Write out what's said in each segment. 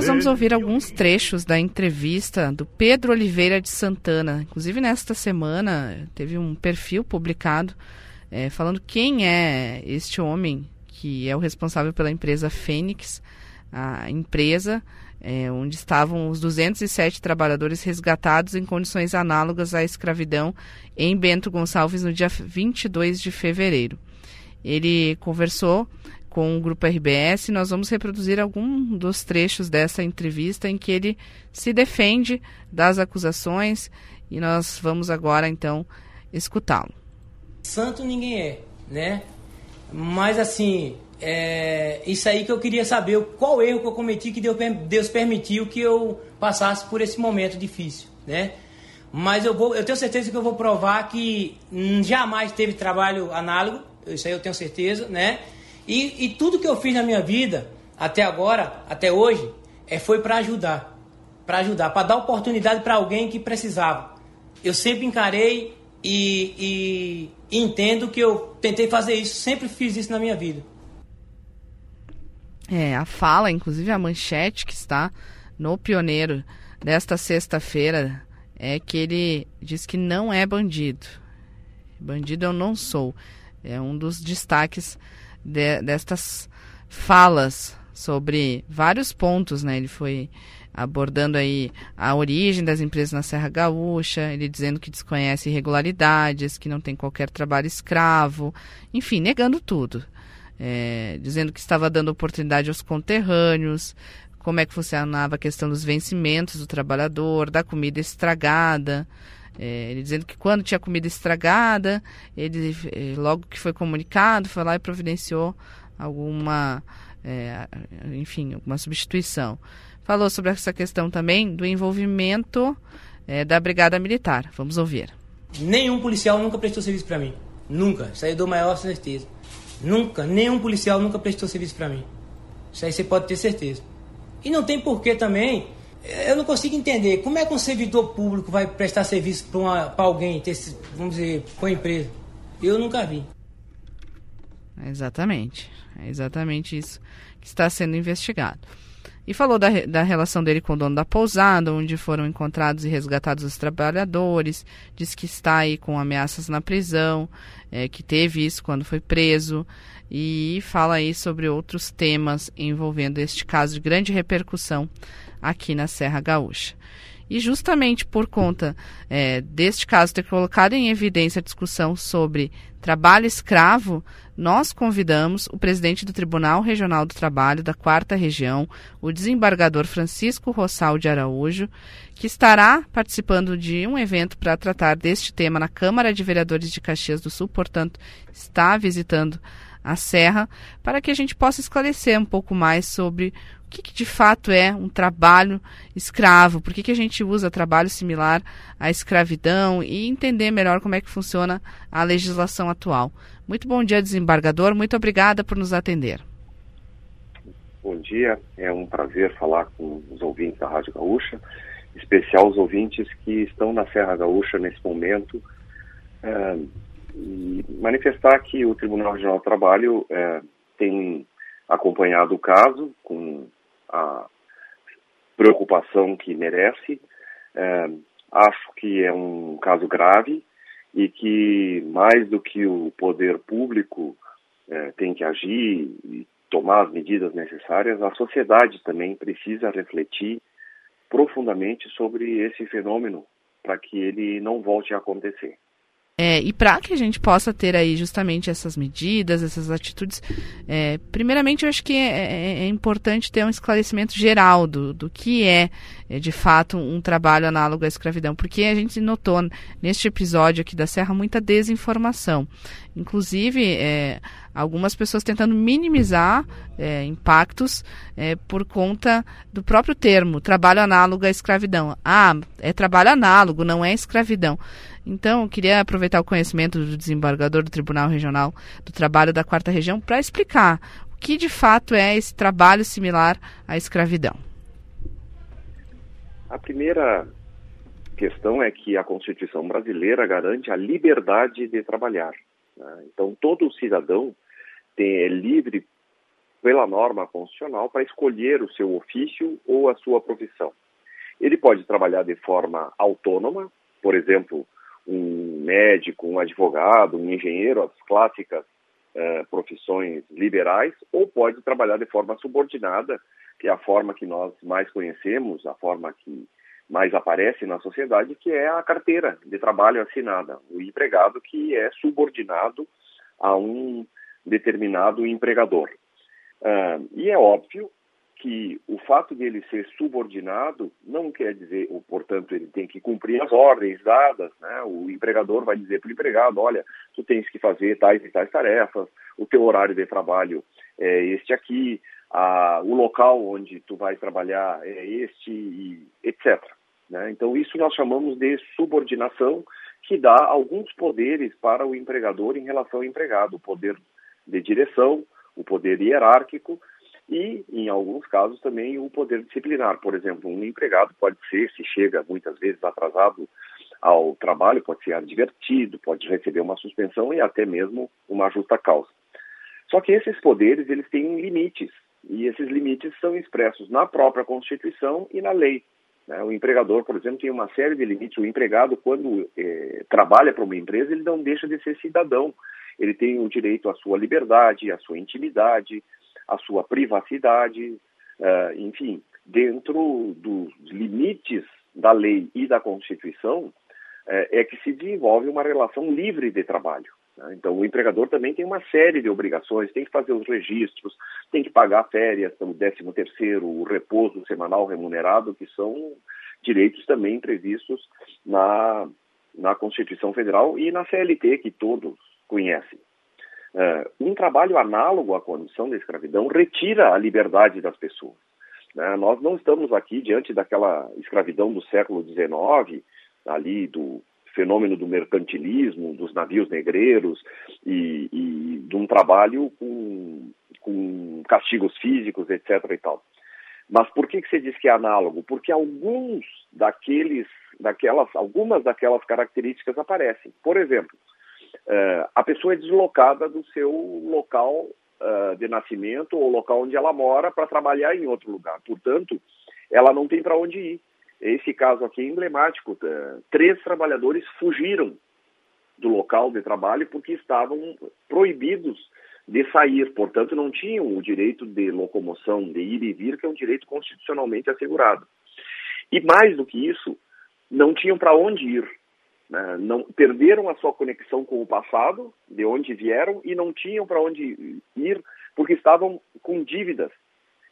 nós vamos ouvir alguns trechos da entrevista do Pedro Oliveira de Santana. Inclusive, nesta semana, teve um perfil publicado é, falando quem é este homem que é o responsável pela empresa Fênix, a empresa é, onde estavam os 207 trabalhadores resgatados em condições análogas à escravidão em Bento Gonçalves no dia 22 de fevereiro. Ele conversou com o grupo RBS nós vamos reproduzir algum dos trechos dessa entrevista em que ele se defende das acusações e nós vamos agora então escutá-lo. Santo ninguém é, né? Mas assim, é, isso aí que eu queria saber, qual erro que eu cometi que Deus, permitiu que eu passasse por esse momento difícil, né? Mas eu, vou, eu tenho certeza que eu vou provar que jamais teve trabalho análogo, isso aí eu tenho certeza, né? E, e tudo que eu fiz na minha vida, até agora, até hoje, é, foi para ajudar. Para ajudar, para dar oportunidade para alguém que precisava. Eu sempre encarei e, e, e entendo que eu tentei fazer isso, sempre fiz isso na minha vida. É, a fala, inclusive a manchete que está no Pioneiro desta sexta-feira é que ele diz que não é bandido. Bandido eu não sou. É um dos destaques de, destas falas sobre vários pontos, né? Ele foi abordando aí a origem das empresas na Serra Gaúcha, ele dizendo que desconhece irregularidades, que não tem qualquer trabalho escravo, enfim, negando tudo é, dizendo que estava dando oportunidade aos conterrâneos, como é que funcionava a questão dos vencimentos do trabalhador, da comida estragada. É, ele dizendo que quando tinha comida estragada, ele é, logo que foi comunicado, foi lá e providenciou alguma, é, enfim, alguma substituição. Falou sobre essa questão também do envolvimento é, da Brigada Militar. Vamos ouvir. Nenhum policial nunca prestou serviço para mim. Nunca. Isso aí eu dou maior certeza. Nunca, nenhum policial nunca prestou serviço para mim. Isso aí você pode ter certeza. E não tem porquê também. Eu não consigo entender como é que um servidor público vai prestar serviço para alguém, ter, vamos dizer, com a empresa. Eu nunca vi. Exatamente. É exatamente isso que está sendo investigado. E falou da, da relação dele com o dono da pousada, onde foram encontrados e resgatados os trabalhadores. Diz que está aí com ameaças na prisão, é, que teve isso quando foi preso. E fala aí sobre outros temas envolvendo este caso de grande repercussão aqui na Serra Gaúcha. E justamente por conta é, deste caso ter colocado em evidência a discussão sobre trabalho escravo, nós convidamos o presidente do Tribunal Regional do Trabalho da Quarta Região, o desembargador Francisco Rossal de Araújo, que estará participando de um evento para tratar deste tema na Câmara de Vereadores de Caxias do Sul, portanto, está visitando a Serra, para que a gente possa esclarecer um pouco mais sobre o que, que de fato é um trabalho escravo, por que, que a gente usa trabalho similar à escravidão e entender melhor como é que funciona a legislação atual. Muito bom dia, desembargador, muito obrigada por nos atender. Bom dia, é um prazer falar com os ouvintes da Rádio Gaúcha, especial os ouvintes que estão na Serra Gaúcha nesse momento. É, e manifestar que o Tribunal Regional do Trabalho é, tem acompanhado o caso com a preocupação que merece. É, acho que é um caso grave e que, mais do que o poder público é, tem que agir e tomar as medidas necessárias, a sociedade também precisa refletir profundamente sobre esse fenômeno para que ele não volte a acontecer. É, e para que a gente possa ter aí justamente essas medidas, essas atitudes, é, primeiramente eu acho que é, é, é, importante ter um esclarecimento geral do, do que é, é, de fato um trabalho análogo à escravidão, porque a gente notou neste episódio aqui da Serra muita desinformação, inclusive é, algumas pessoas tentando minimizar é, impactos é, por conta do próprio termo, trabalho análogo à escravidão. Ah, é trabalho análogo, não é escravidão. Então, eu queria aproveitar o conhecimento do desembargador do Tribunal Regional do Trabalho da Quarta Região para explicar o que de fato é esse trabalho similar à escravidão. A primeira questão é que a Constituição brasileira garante a liberdade de trabalhar. Né? Então, todo cidadão tem, é livre pela norma constitucional para escolher o seu ofício ou a sua profissão. Ele pode trabalhar de forma autônoma, por exemplo, um médico, um advogado, um engenheiro, as clássicas uh, profissões liberais, ou pode trabalhar de forma subordinada, que é a forma que nós mais conhecemos, a forma que mais aparece na sociedade, que é a carteira de trabalho assinada, o empregado que é subordinado a um determinado empregador. Uh, e é óbvio que o fato de ele ser subordinado não quer dizer, ou, portanto, ele tem que cumprir as ordens dadas. Né? O empregador vai dizer para o empregado: olha, tu tens que fazer tais e tais tarefas, o teu horário de trabalho é este aqui, a, o local onde tu vai trabalhar é este, e etc. Né? Então, isso nós chamamos de subordinação, que dá alguns poderes para o empregador em relação ao empregado: o poder de direção, o poder hierárquico e, em alguns casos, também o poder disciplinar. Por exemplo, um empregado pode ser, se chega muitas vezes atrasado ao trabalho, pode ser advertido, pode receber uma suspensão e até mesmo uma justa causa. Só que esses poderes, eles têm limites, e esses limites são expressos na própria Constituição e na lei. Né? O empregador, por exemplo, tem uma série de limites. O empregado, quando eh, trabalha para uma empresa, ele não deixa de ser cidadão. Ele tem o direito à sua liberdade, à sua intimidade, a sua privacidade, uh, enfim, dentro dos limites da lei e da Constituição, uh, é que se desenvolve uma relação livre de trabalho. Né? Então, o empregador também tem uma série de obrigações, tem que fazer os registros, tem que pagar férias, o 13 terceiro, o repouso semanal remunerado, que são direitos também previstos na, na Constituição Federal e na CLT, que todos conhecem. Uh, um trabalho análogo à condição da escravidão retira a liberdade das pessoas. Né? Nós não estamos aqui diante daquela escravidão do século XIX, ali do fenômeno do mercantilismo, dos navios negreiros e, e de um trabalho com, com castigos físicos, etc. e tal. Mas por que, que você diz que é análogo? Porque alguns daqueles, daquelas, algumas daquelas características aparecem. Por exemplo, uh, a pessoa é deslocada do seu local uh, de nascimento ou local onde ela mora para trabalhar em outro lugar. Portanto, ela não tem para onde ir. Esse caso aqui é emblemático. Uh, três trabalhadores fugiram do local de trabalho porque estavam proibidos de sair, portanto, não tinham o direito de locomoção, de ir e vir, que é um direito constitucionalmente assegurado. E mais do que isso, não tinham para onde ir. Né? Não perderam a sua conexão com o passado, de onde vieram, e não tinham para onde ir porque estavam com dívidas.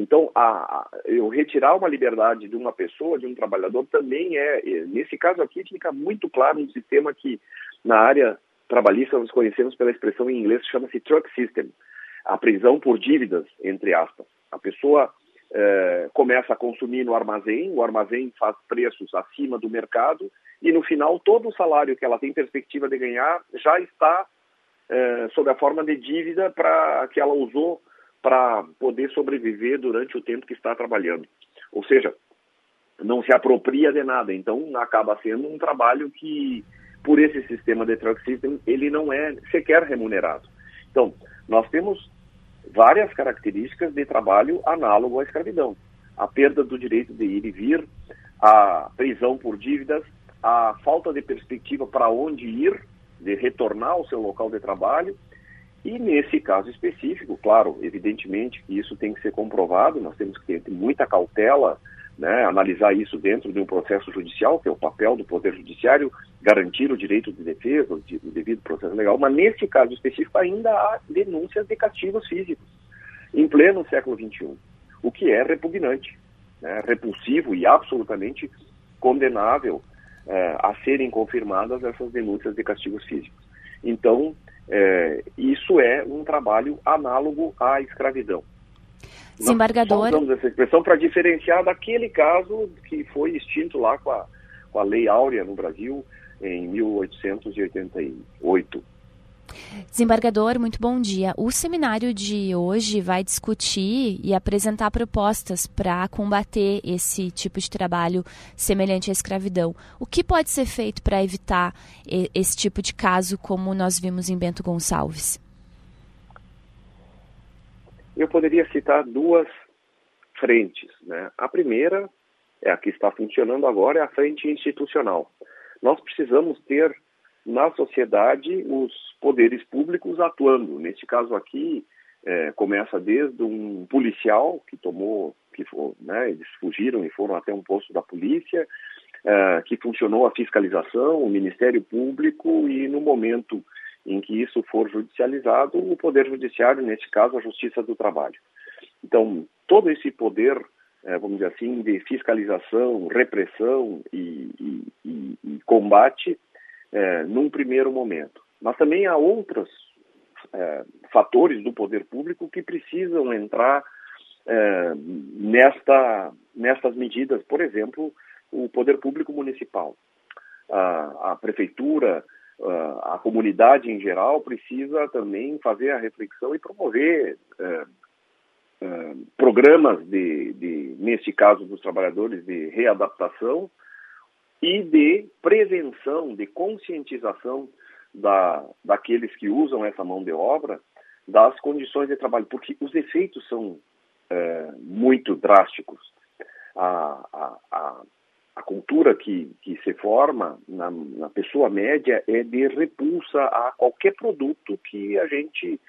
Então, a, a, eu retirar uma liberdade de uma pessoa, de um trabalhador, também é, é, nesse caso aqui, fica muito claro um sistema que, na área trabalhista, nós conhecemos pela expressão em inglês, chama-se truck system, a prisão por dívidas, entre aspas. A pessoa é, começa a consumir no armazém, o armazém faz preços acima do mercado e no final todo o salário que ela tem perspectiva de ganhar já está é, sob a forma de dívida para que ela usou para poder sobreviver durante o tempo que está trabalhando. Ou seja, não se apropria de nada. Então acaba sendo um trabalho que, por esse sistema de truck system, ele não é sequer remunerado. Então, nós temos várias características de trabalho análogo à escravidão. A perda do direito de ir e vir, a prisão por dívidas, a falta de perspectiva para onde ir, de retornar ao seu local de trabalho. E nesse caso específico, claro, evidentemente que isso tem que ser comprovado, nós temos que ter muita cautela, né, analisar isso dentro de um processo judicial, que é o papel do Poder Judiciário, garantir o direito de defesa, o devido processo legal, mas nesse caso específico ainda há denúncias de castigos físicos, em pleno século XXI, o que é repugnante, né, repulsivo e absolutamente condenável é, a serem confirmadas essas denúncias de castigos físicos. Então, é, isso é um trabalho análogo à escravidão. Desembargador. Nós usamos essa expressão para diferenciar daquele caso que foi extinto lá com a, com a Lei Áurea no Brasil em 1888. Desembargador, muito bom dia. O seminário de hoje vai discutir e apresentar propostas para combater esse tipo de trabalho semelhante à escravidão. O que pode ser feito para evitar esse tipo de caso, como nós vimos em Bento Gonçalves? eu poderia citar duas frentes. Né? A primeira é a que está funcionando agora, é a frente institucional. Nós precisamos ter na sociedade os poderes públicos atuando. Neste caso aqui, é, começa desde um policial que tomou, que né, eles fugiram e foram até um posto da polícia, é, que funcionou a fiscalização, o Ministério Público e no momento em que isso for judicializado, o Poder Judiciário, neste caso, a Justiça do Trabalho. Então, todo esse poder, é, vamos dizer assim, de fiscalização, repressão e, e, e, e combate, é, num primeiro momento. Mas também há outros é, fatores do poder público que precisam entrar é, nesta, nestas medidas. Por exemplo, o poder público municipal. A, a prefeitura, a, a, comunidade em geral precisa também fazer a reflexão e promover é, é, programas de, de, neste caso dos trabalhadores, de readaptação e de prevenção, de conscientização da, daqueles que usam essa mão de obra das condições de trabalho, porque os efeitos são é, muito drásticos. A, a, a, a, cultura que, que se forma na, na pessoa média é de repulsa a qualquer produto que a gente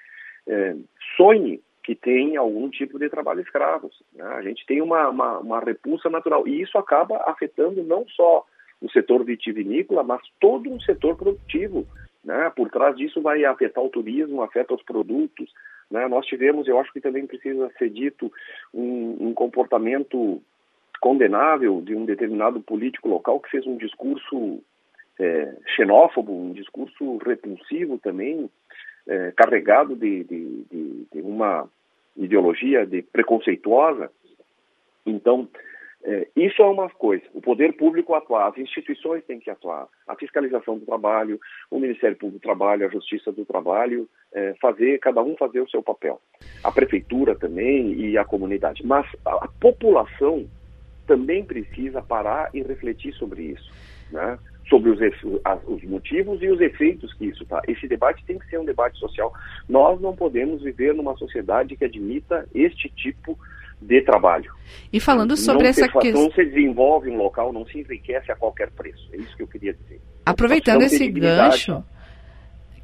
é, sonhe que tem algum tipo de trabalho escravo. Né? A gente tem uma, uma, uma repulsa natural e isso acaba afetando não só o setor vitivinícola, mas todo um setor produtivo. Né? Por trás disso vai afetar o turismo, afeta os produtos. Né? Nós tivemos, eu acho que também precisa ser dito, um, um comportamento condenável de um determinado político local que fez um discurso é, xenófobo, um discurso repulsivo também, é, carregado de, de, de, de, uma ideologia de preconceituosa. Então, é, isso é uma coisa. O poder público atuar, as instituições têm que atuar. A fiscalização do trabalho, o Ministério Público do Trabalho, a Justiça do Trabalho, é, fazer, cada um fazer o seu papel. A prefeitura também e a comunidade. Mas a, a população também precisa parar e refletir sobre isso, né? sobre os, os motivos e os efeitos que isso tá. Esse debate tem que ser um debate social. Nós não podemos viver numa sociedade que admita este tipo de de trabalho. E falando sobre não essa questão. Não se desenvolve um local, não se enriquece a qualquer preço. É isso que eu queria dizer. Aproveitando esse gancho,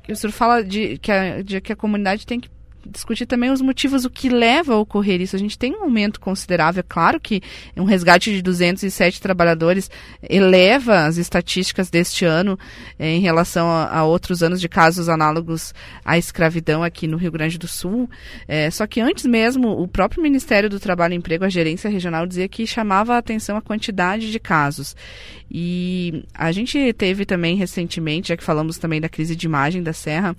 que o senhor fala de que, a, de que a comunidade tem que discutir também os motivos, o que leva a ocorrer isso. A gente tem um aumento considerável, é claro que um resgate de 207 trabalhadores eleva as estatísticas deste ano eh, em relação a, a, outros anos de casos análogos à escravidão aqui no Rio Grande do Sul. Eh, só que antes mesmo, o próprio Ministério do Trabalho e Emprego, a gerência regional, dizia que chamava a atenção a quantidade de casos. E a gente teve também recentemente, já que falamos também da crise de imagem da Serra,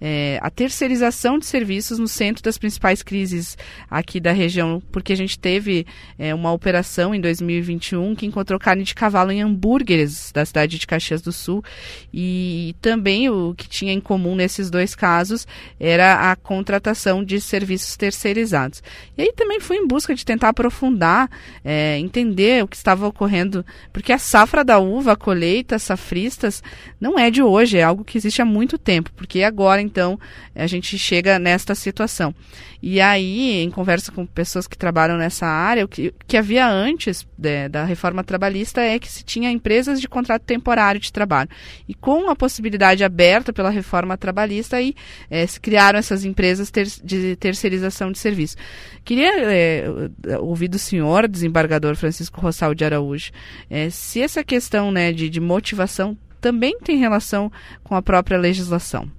é, a terceirização de serviços no centro das principais crises aqui da região, porque a gente teve é, uma operação em 2021 que encontrou carne de cavalo em hambúrgueres da cidade de Caxias do Sul e também o que tinha em comum nesses dois casos era a contratação de serviços terceirizados. E aí também fui em busca de tentar aprofundar, é, entender o que estava ocorrendo, porque a safra da uva, a colheita, safristas, não é de hoje, é algo que existe há muito tempo, porque agora então a gente chega nesta situação. E aí, em conversa com pessoas que trabalham nessa área, o que, que havia antes de, da reforma trabalhista é que se tinha empresas de contrato temporário de trabalho. E com a possibilidade aberta pela reforma trabalhista, aí é, se criaram essas empresas ter, de terceirização de serviço. Queria é, ouvir do senhor, desembargador Francisco Rossal de Araújo, é, se essa questão né, de, de motivação também tem relação com a própria legislação.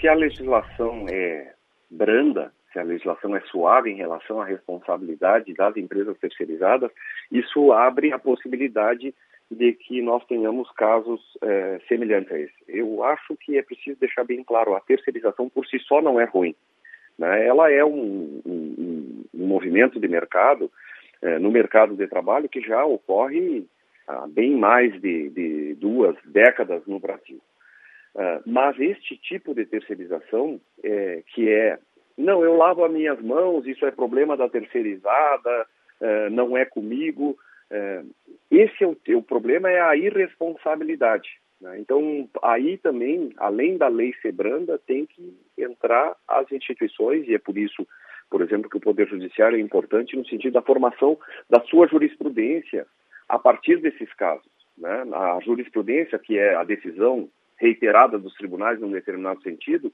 Se a legislação é branda, se a legislação é suave em relação à responsabilidade das empresas terceirizadas, isso abre a possibilidade de que nós tenhamos casos é, semelhantes a esse. Eu acho que é preciso deixar bem claro, a terceirização por si só não é ruim. Né? Ela é um, um, um movimento de mercado, é, no mercado de trabalho, que já ocorre há bem mais de, de duas décadas no Brasil. Uh, mas este tipo de terceirização, é, que é, não, eu lavo as minhas mãos, isso é problema da terceirizada, uh, não é comigo. Uh, esse é o, o problema é a irresponsabilidade. Né? Então, aí também, além da lei ser branda, tem que entrar as instituições, e é por isso, por exemplo, que o Poder Judiciário é importante no sentido da formação da sua jurisprudência a partir desses casos. Né? A jurisprudência, que é a decisão reiterada dos tribunais num determinado sentido,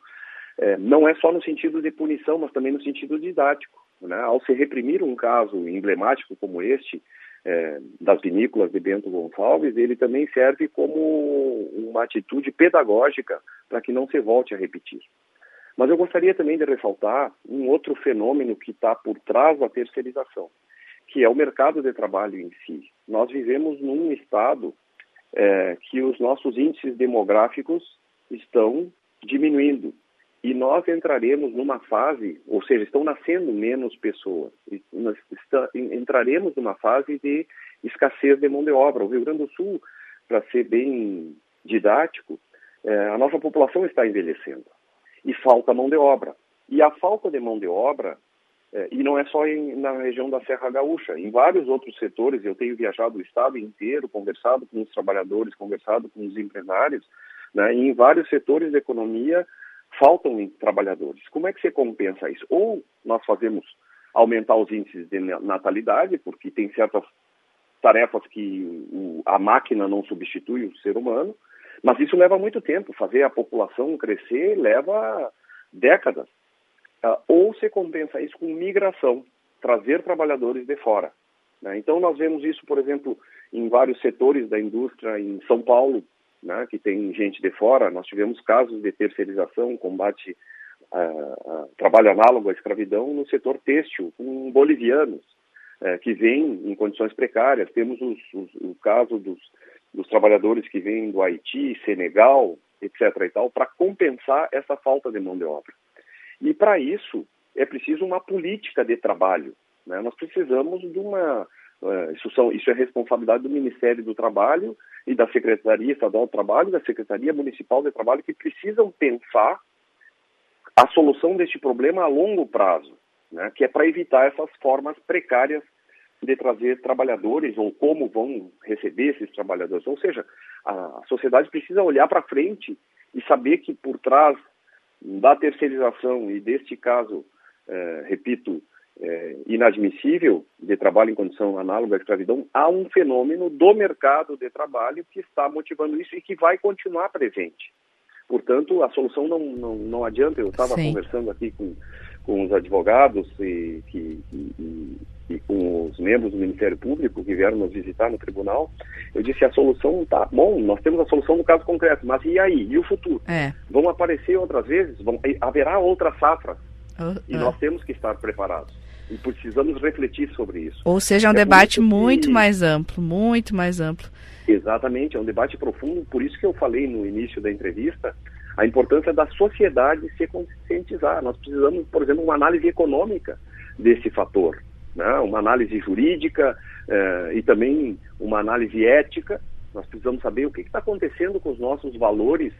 é, não é só no sentido de punição, mas também no sentido didático. Né? Ao se reprimir um caso emblemático como este, é, das vinícolas de Bento Gonçalves, ele também serve como uma atitude pedagógica para que não se volte a repetir. Mas eu gostaria também de ressaltar um outro fenômeno que está por trás da terceirização, que é o mercado de trabalho em si. Nós vivemos num estado é, que os nossos índices demográficos estão diminuindo e nós entraremos numa fase, ou seja, estão nascendo menos pessoas, nós está, entraremos numa fase de escassez de mão de obra. O Rio Grande do Sul, para ser bem didático, é, a nossa população está envelhecendo e falta mão de obra. E a falta de mão de obra, e não é só em, na região da Serra Gaúcha, em vários outros setores, eu tenho viajado o estado inteiro, conversado com os trabalhadores, conversado com os empresários, né, e em vários setores da economia faltam trabalhadores. Como é que você compensa isso? Ou nós fazemos aumentar os índices de natalidade, porque tem certas tarefas que a máquina não substitui o ser humano, mas isso leva muito tempo. Fazer a população crescer leva décadas. Uh, ou se compensa isso com migração, trazer trabalhadores de fora. Né? Então, nós vemos isso, por exemplo, em vários setores da indústria em São Paulo, né, que tem gente de fora. Nós tivemos casos de terceirização, combate uh, uh, trabalho análogo à escravidão no setor têxtil, com bolivianos uh, que vêm em condições precárias. Temos os, os, o caso dos, dos trabalhadores que vêm do Haiti, Senegal, etc. e tal, para compensar essa falta de mão de obra. E para isso é preciso uma política de trabalho. Né? Nós precisamos de uma é, isso, são, isso é responsabilidade do Ministério do Trabalho e da Secretaria Estadual do Trabalho e da Secretaria Municipal de Trabalho que precisam pensar a solução deste problema a longo prazo, né, que é para evitar essas formas precárias de trazer trabalhadores ou como vão receber esses trabalhadores. Ou seja, a sociedade precisa olhar para frente e saber que por trás da terceirização e deste caso, eh, repito, é, inadmissível de trabalho em condição análoga à escravidão, há um fenômeno do mercado de trabalho que está motivando isso e que vai continuar presente. Portanto, a solução não, não, não adianta. Eu estava conversando aqui com, com os advogados e, que, e, e, com os membros do Ministério Público que vieram nos visitar no tribunal. Eu disse: a solução está bom, nós temos a solução no caso concreto, mas e aí? E o futuro? É. Vão aparecer outras vezes? Vão, haverá outras safras. Uh, uh. E nós temos que estar preparados. E precisamos refletir sobre isso. Ou seja, é um é debate muito que... mais amplo, muito mais amplo. Exatamente, é um debate profundo, por isso que eu falei no início da entrevista a importância da sociedade se conscientizar. Nós precisamos, por exemplo, uma análise econômica desse fator, né? uma análise jurídica eh, e também uma análise ética nós precisamos saber o que está acontecendo com os nossos valores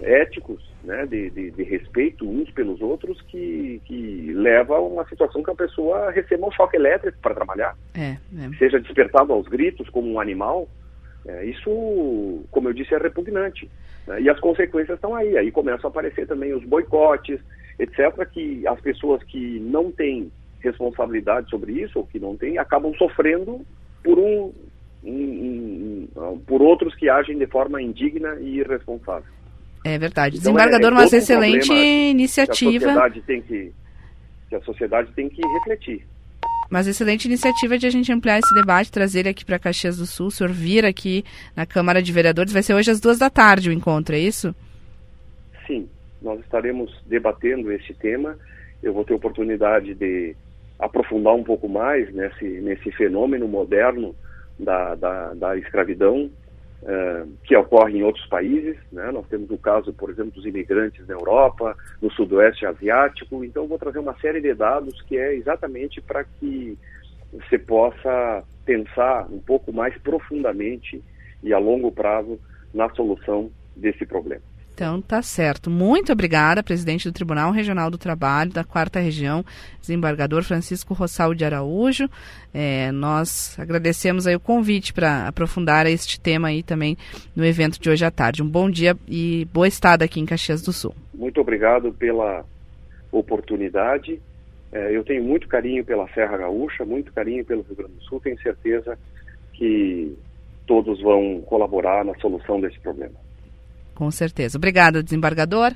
éticos, né, de, de, de, respeito uns pelos outros, que, que leva a uma situação que a pessoa receba um choque elétrico para trabalhar. É, é. Seja despertado aos gritos como um animal. É, isso, como eu disse, é repugnante. Né, e as consequências estão aí. Aí começam a aparecer também os boicotes, etc., que as pessoas que não têm responsabilidade sobre isso, ou que não têm, acabam sofrendo por um, por outros que agem de forma indigna e irresponsável. É verdade. Então, Desembargador, é, é uma excelente iniciativa. Que a sociedade tem que, que a sociedade tem que refletir. Mas excelente iniciativa de a gente ampliar esse debate, trazer ele aqui para Caxias do Sul, o senhor vir aqui na Câmara de Vereadores. Vai ser hoje às duas da tarde o encontro, é isso? Sim, nós estaremos debatendo esse tema. Eu vou ter oportunidade de aprofundar um pouco mais nesse, nesse fenômeno moderno da, da, da escravidão uh, que ocorre em outros países. Né? Nós temos o caso, por exemplo, dos imigrantes na Europa, no Sudoeste Asiático. Então, vou trazer uma série de dados que é exatamente para que você possa pensar um pouco mais profundamente e a longo prazo na solução desse problema. Então tá certo. Muito obrigada, presidente do Tribunal Regional do Trabalho da Quarta Região, desembargador Francisco Rossal de Araújo. É, nós agradecemos aí o convite para aprofundar este tema aí também no evento de hoje à tarde. Um bom dia e boa estada aqui em Caxias do Sul. Muito obrigado pela oportunidade. É, eu tenho muito carinho pela Serra Gaúcha, muito carinho pelo Rio Grande do Sul. Tenho certeza que todos vão colaborar na solução desse problema. Com certeza. Obrigada, desembargador.